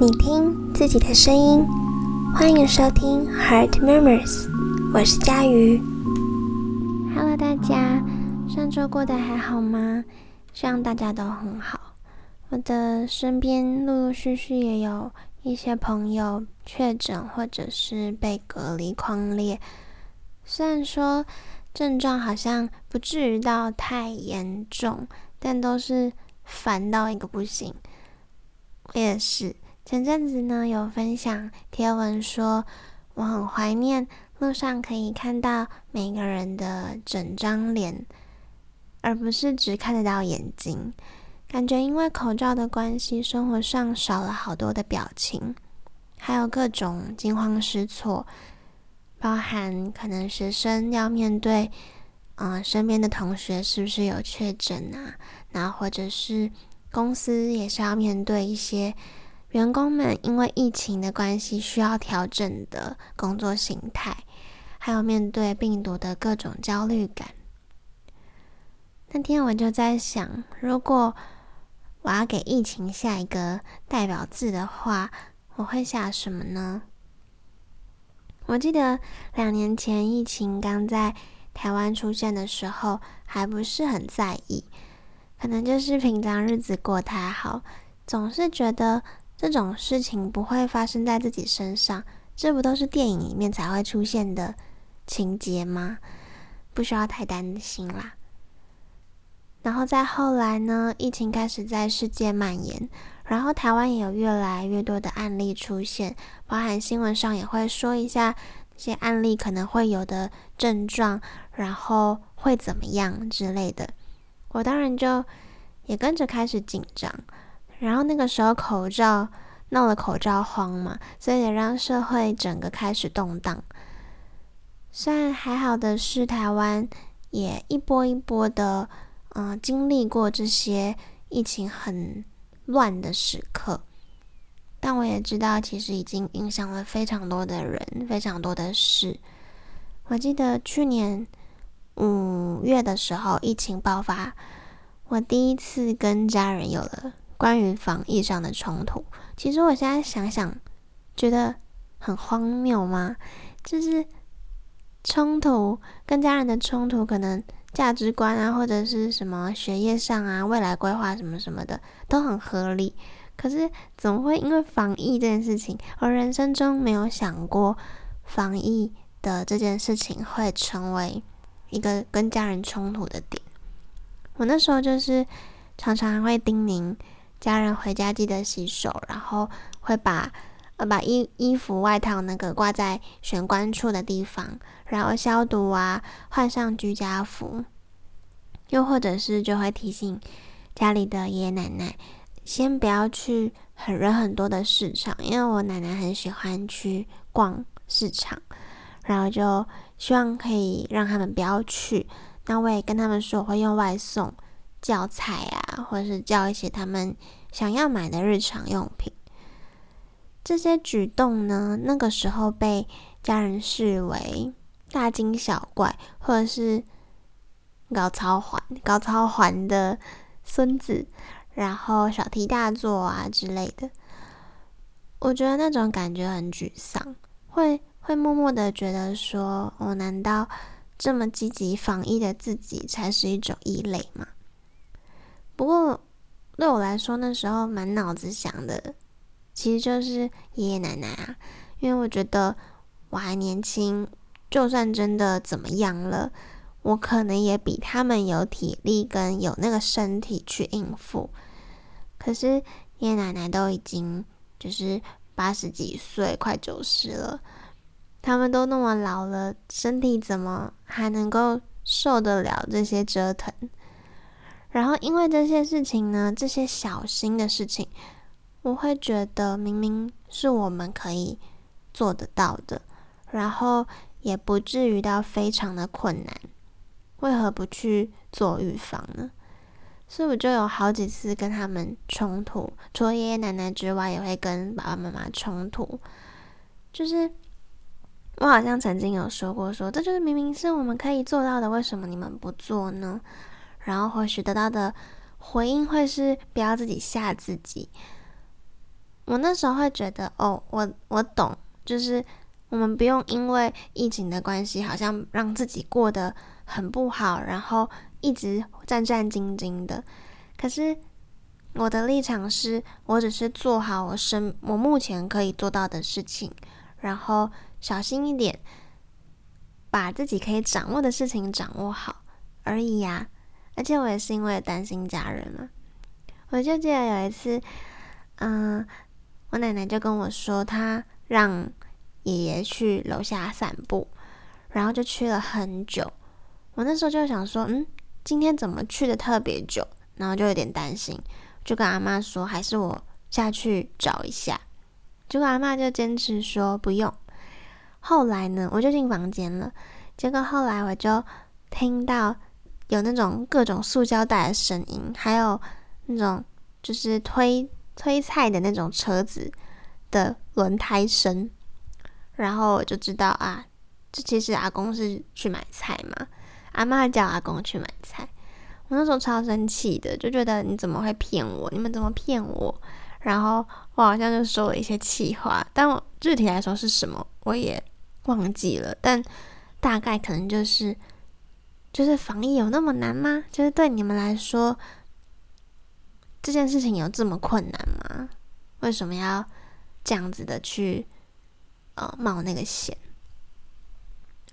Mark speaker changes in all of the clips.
Speaker 1: 你听自己的声音，欢迎收听 Heart Murmurs，我是佳瑜。Hello，大家，上周过得还好吗？希望大家都很好。我的身边陆陆续续也有一些朋友确诊，或者是被隔离框列。虽然说症状好像不至于到太严重，但都是烦到一个不行。我也是。前阵子呢，有分享贴文说，我很怀念路上可以看到每个人的整张脸，而不是只看得到眼睛。感觉因为口罩的关系，生活上少了好多的表情，还有各种惊慌失措，包含可能学生要面对，嗯，身边的同学是不是有确诊啊？然后或者是公司也是要面对一些。员工们因为疫情的关系需要调整的工作形态，还有面对病毒的各种焦虑感。那天我就在想，如果我要给疫情下一个代表字的话，我会下什么呢？我记得两年前疫情刚在台湾出现的时候，还不是很在意，可能就是平常日子过太好，总是觉得。这种事情不会发生在自己身上，这不都是电影里面才会出现的情节吗？不需要太担心啦。然后再后来呢，疫情开始在世界蔓延，然后台湾也有越来越多的案例出现，包含新闻上也会说一下这些案例可能会有的症状，然后会怎么样之类的。我当然就也跟着开始紧张。然后那个时候口罩闹了口罩慌嘛，所以也让社会整个开始动荡。虽然还好的是台湾也一波一波的，嗯，经历过这些疫情很乱的时刻，但我也知道其实已经影响了非常多的人，非常多的事。我记得去年五月的时候疫情爆发，我第一次跟家人有了。关于防疫上的冲突，其实我现在想想，觉得很荒谬吗？就是冲突跟家人的冲突，可能价值观啊，或者是什么学业上啊、未来规划什么什么的都很合理。可是怎么会因为防疫这件事情，而人生中没有想过防疫的这件事情会成为一个跟家人冲突的点？我那时候就是常常会叮咛。家人回家记得洗手，然后会把呃把衣衣服外套那个挂在玄关处的地方，然后消毒啊，换上居家服。又或者是就会提醒家里的爷爷奶奶，先不要去很人很多的市场，因为我奶奶很喜欢去逛市场，然后就希望可以让他们不要去。那我也跟他们说，我会用外送。教材啊，或者是叫一些他们想要买的日常用品，这些举动呢，那个时候被家人视为大惊小怪，或者是搞超环、搞超环的孙子，然后小题大做啊之类的。我觉得那种感觉很沮丧，会会默默的觉得说，我难道这么积极防疫的自己才是一种异类吗？不过对我来说，那时候满脑子想的其实就是爷爷奶奶啊，因为我觉得我还年轻，就算真的怎么样了，我可能也比他们有体力跟有那个身体去应付。可是爷爷奶奶都已经就是八十几岁，快九十了，他们都那么老了，身体怎么还能够受得了这些折腾？然后，因为这些事情呢，这些小心的事情，我会觉得明明是我们可以做得到的，然后也不至于到非常的困难，为何不去做预防呢？所以我就有好几次跟他们冲突，除了爷爷奶奶之外，也会跟爸爸妈妈冲突。就是我好像曾经有说过，说这就是明明是我们可以做到的，为什么你们不做呢？然后或许得到的回应会是不要自己吓自己。我那时候会觉得，哦，我我懂，就是我们不用因为疫情的关系，好像让自己过得很不好，然后一直战战兢兢的。可是我的立场是，我只是做好我身我目前可以做到的事情，然后小心一点，把自己可以掌握的事情掌握好而已呀。而且我也是因为担心家人嘛，我就记得有一次，嗯，我奶奶就跟我说，她让爷爷去楼下散步，然后就去了很久。我那时候就想说，嗯，今天怎么去的特别久？然后就有点担心，就跟阿妈说，还是我下去找一下。结果阿妈就坚持说不用。后来呢，我就进房间了，结果后来我就听到。有那种各种塑胶袋的声音，还有那种就是推推菜的那种车子的轮胎声，然后我就知道啊，这其实阿公是去买菜嘛，阿妈叫阿公去买菜。我那时候超生气的，就觉得你怎么会骗我？你们怎么骗我？然后我好像就说了一些气话，但我具体来说是什么我也忘记了，但大概可能就是。就是防疫有那么难吗？就是对你们来说，这件事情有这么困难吗？为什么要这样子的去呃冒那个险？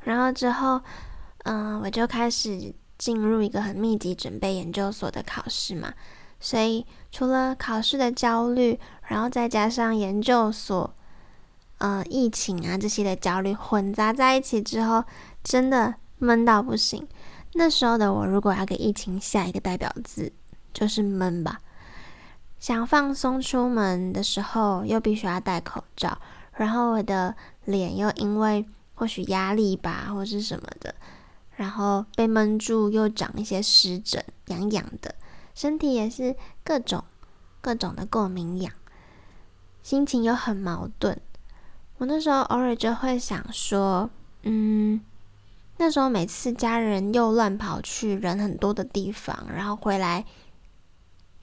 Speaker 1: 然后之后，嗯，我就开始进入一个很密集准备研究所的考试嘛。所以除了考试的焦虑，然后再加上研究所，呃，疫情啊这些的焦虑混杂在一起之后，真的闷到不行。那时候的我，如果要给疫情下一个代表字，就是闷吧。想放松出门的时候，又必须要戴口罩，然后我的脸又因为或许压力吧，或是什么的，然后被闷住，又长一些湿疹，痒痒的，身体也是各种各种的过敏痒，心情又很矛盾。我那时候偶尔就会想说，嗯。那时候每次家人又乱跑去人很多的地方，然后回来，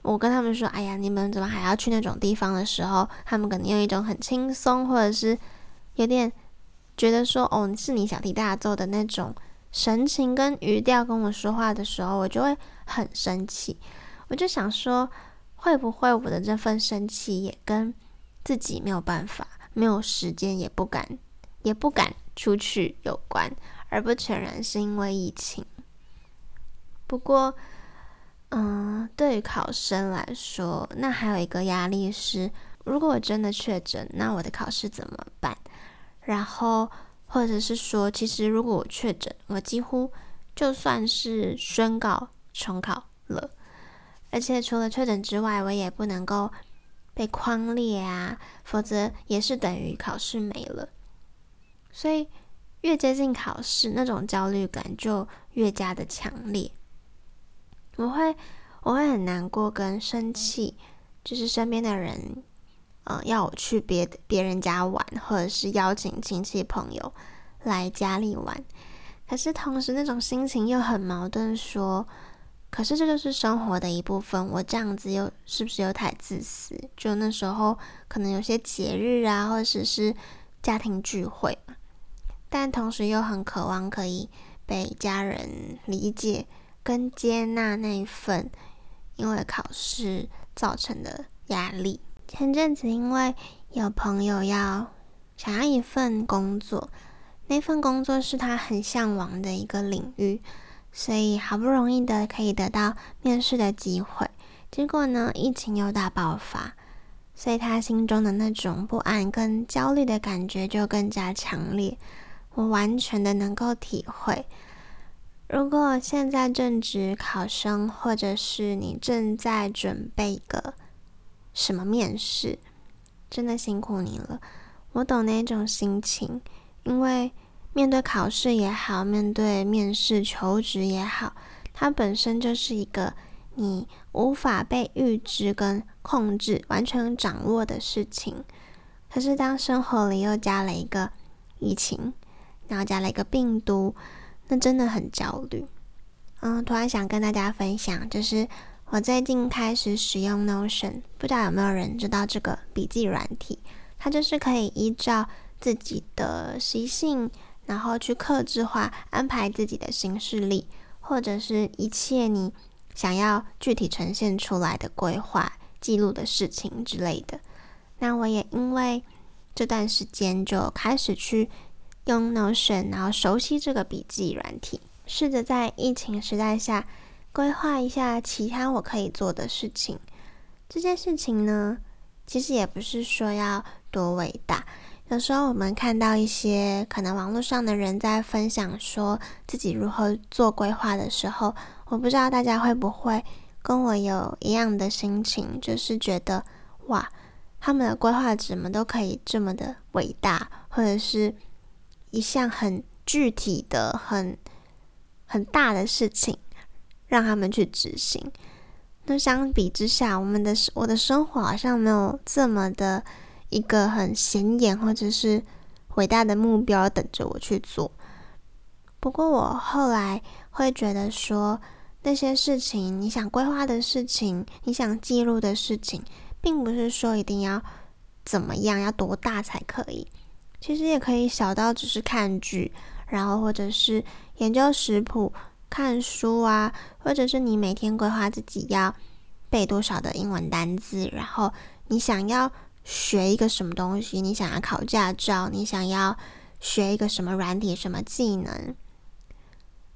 Speaker 1: 我跟他们说：“哎呀，你们怎么还要去那种地方？”的时候，他们可能用一种很轻松，或者是有点觉得说：“哦，是你小题大做的那种神情跟语调跟我说话的时候，我就会很生气。我就想说，会不会我的这份生气也跟自己没有办法、没有时间、也不敢、也不敢出去有关？而不全然是因为疫情。不过，嗯，对于考生来说，那还有一个压力是：如果我真的确诊，那我的考试怎么办？然后，或者是说，其实如果我确诊，我几乎就算是宣告重考了。而且，除了确诊之外，我也不能够被框列啊，否则也是等于考试没了。所以。越接近考试，那种焦虑感就越加的强烈。我会，我会很难过跟生气，就是身边的人，呃，要我去别别人家玩，或者是邀请亲戚朋友来家里玩。可是同时，那种心情又很矛盾，说，可是这就是生活的一部分。我这样子又是不是又太自私？就那时候可能有些节日啊，或者是家庭聚会。但同时又很渴望可以被家人理解跟接纳那一份因为考试造成的压力。前阵子因为有朋友要想要一份工作，那份工作是他很向往的一个领域，所以好不容易的可以得到面试的机会，结果呢，疫情又大爆发，所以他心中的那种不安跟焦虑的感觉就更加强烈。我完全的能够体会。如果现在正值考生，或者是你正在准备一个什么面试，真的辛苦你了。我懂那种心情，因为面对考试也好，面对面试求职也好，它本身就是一个你无法被预知跟控制、完全掌握的事情。可是当生活里又加了一个疫情。然后加了一个病毒，那真的很焦虑。嗯，突然想跟大家分享，就是我最近开始使用 Notion，不知道有没有人知道这个笔记软体？它就是可以依照自己的习性，然后去克制化安排自己的行事历，或者是一切你想要具体呈现出来的规划、记录的事情之类的。那我也因为这段时间就开始去用 Notion，然后熟悉这个笔记软体，试着在疫情时代下。规划一下其他我可以做的事情。这件事情呢，其实也不是说要多伟大。有时候我们看到一些可能网络上的人在分享说自己如何做规划的时候，我不知道大家会不会跟我有一样的心情，就是觉得哇，他们的规划怎么都可以这么的伟大，或者是一项很具体的、很很大的事情。让他们去执行。那相比之下，我们的我的生活好像没有这么的一个很显眼或者是伟大的目标等着我去做。不过我后来会觉得说，那些事情，你想规划的事情，你想记录的事情，并不是说一定要怎么样，要多大才可以。其实也可以小到只是看剧，然后或者是研究食谱。看书啊，或者是你每天规划自己要背多少的英文单词，然后你想要学一个什么东西，你想要考驾照，你想要学一个什么软体、什么技能，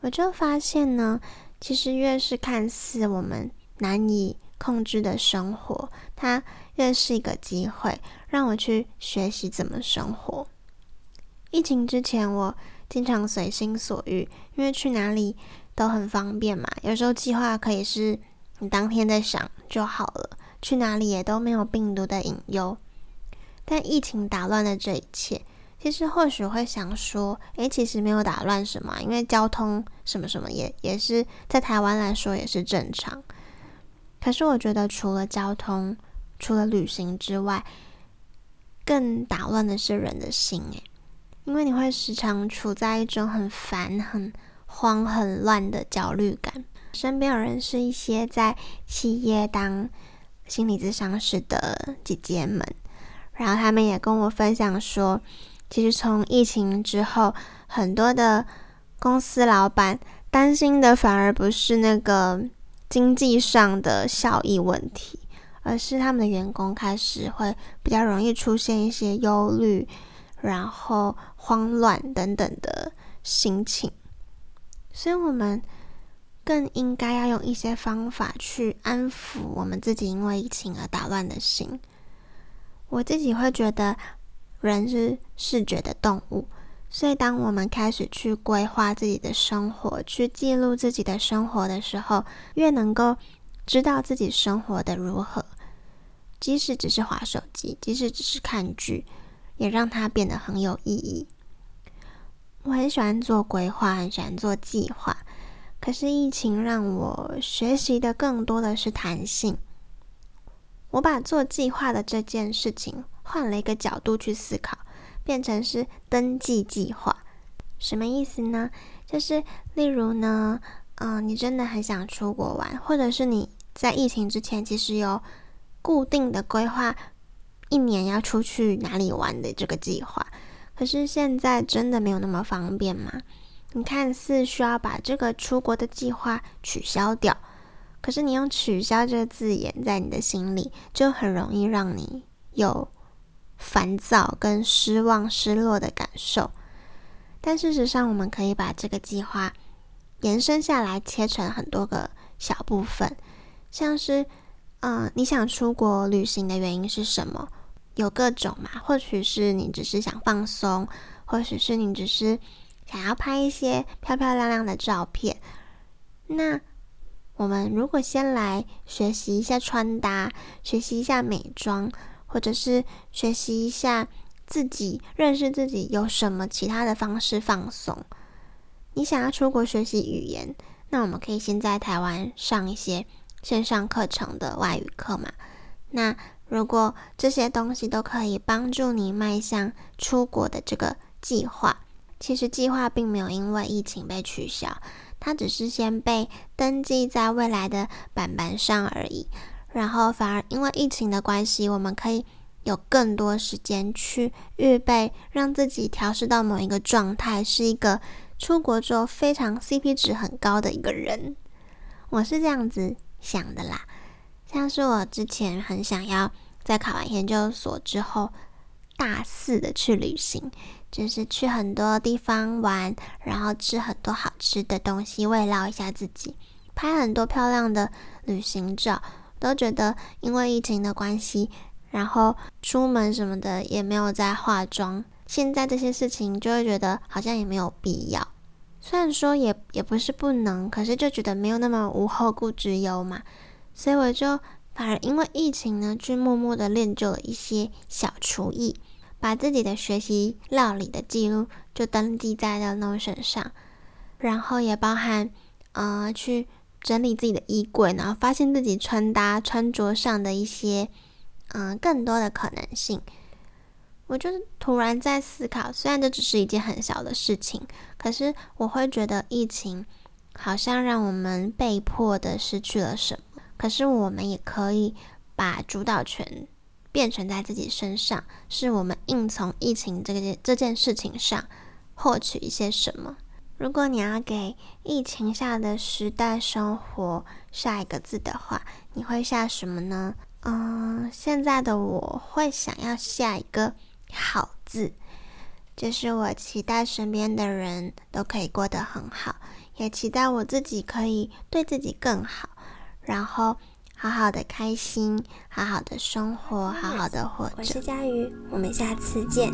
Speaker 1: 我就发现呢，其实越是看似我们难以控制的生活，它越是一个机会，让我去学习怎么生活。疫情之前，我经常随心所欲，因为去哪里。都很方便嘛，有时候计划可以是你当天在想就好了，去哪里也都没有病毒的隐忧。但疫情打乱了这一切，其实或许会想说，诶，其实没有打乱什么，因为交通什么什么也也是在台湾来说也是正常。可是我觉得除了交通，除了旅行之外，更打乱的是人的心，诶，因为你会时常处在一种很烦很。慌很乱的焦虑感，身边有人是一些在企业当心理咨商师的姐姐们，然后他们也跟我分享说，其实从疫情之后，很多的公司老板担心的反而不是那个经济上的效益问题，而是他们的员工开始会比较容易出现一些忧虑，然后慌乱等等的心情。所以，我们更应该要用一些方法去安抚我们自己因为疫情而打乱的心。我自己会觉得，人是视觉的动物，所以当我们开始去规划自己的生活，去记录自己的生活的时候，越能够知道自己生活的如何，即使只是划手机，即使只是看剧，也让它变得很有意义。我很喜欢做规划，很喜欢做计划。可是疫情让我学习的更多的是弹性。我把做计划的这件事情换了一个角度去思考，变成是登记计划。什么意思呢？就是例如呢，嗯，你真的很想出国玩，或者是你在疫情之前其实有固定的规划，一年要出去哪里玩的这个计划。可是现在真的没有那么方便吗？你看似需要把这个出国的计划取消掉，可是你用“取消”这个字眼在你的心里，就很容易让你有烦躁、跟失望、失落的感受。但事实上，我们可以把这个计划延伸下来，切成很多个小部分，像是，嗯，你想出国旅行的原因是什么？有各种嘛，或许是你只是想放松，或许是你只是想要拍一些漂漂亮亮的照片。那我们如果先来学习一下穿搭，学习一下美妆，或者是学习一下自己认识自己有什么其他的方式放松。你想要出国学习语言，那我们可以先在台湾上一些线上课程的外语课嘛。那如果这些东西都可以帮助你迈向出国的这个计划，其实计划并没有因为疫情被取消，它只是先被登记在未来的板板上而已。然后反而因为疫情的关系，我们可以有更多时间去预备，让自己调试到某一个状态，是一个出国之后非常 CP 值很高的一个人。我是这样子想的啦。像是我之前很想要在考完研究所之后大肆的去旅行，就是去很多地方玩，然后吃很多好吃的东西，慰劳一下自己，拍很多漂亮的旅行照。都觉得因为疫情的关系，然后出门什么的也没有在化妆。现在这些事情就会觉得好像也没有必要。虽然说也也不是不能，可是就觉得没有那么无后顾之忧嘛。所以我就反而因为疫情呢，去默默的练就了一些小厨艺，把自己的学习料理的记录就登记在了 Notion 上，然后也包含呃去。整理自己的衣柜，然后发现自己穿搭穿着上的一些嗯更多的可能性。我就是突然在思考，虽然这只是一件很小的事情，可是我会觉得疫情好像让我们被迫的失去了什么。可是我们也可以把主导权变成在自己身上，是我们硬从疫情这个这件事情上获取一些什么。如果你要给疫情下的时代生活下一个字的话，你会下什么呢？嗯，现在的我会想要下一个好字，就是我期待身边的人都可以过得很好，也期待我自己可以对自己更好，然后好好的开心，好好的生活，好好的活着。
Speaker 2: 我是佳瑜，我们下次见。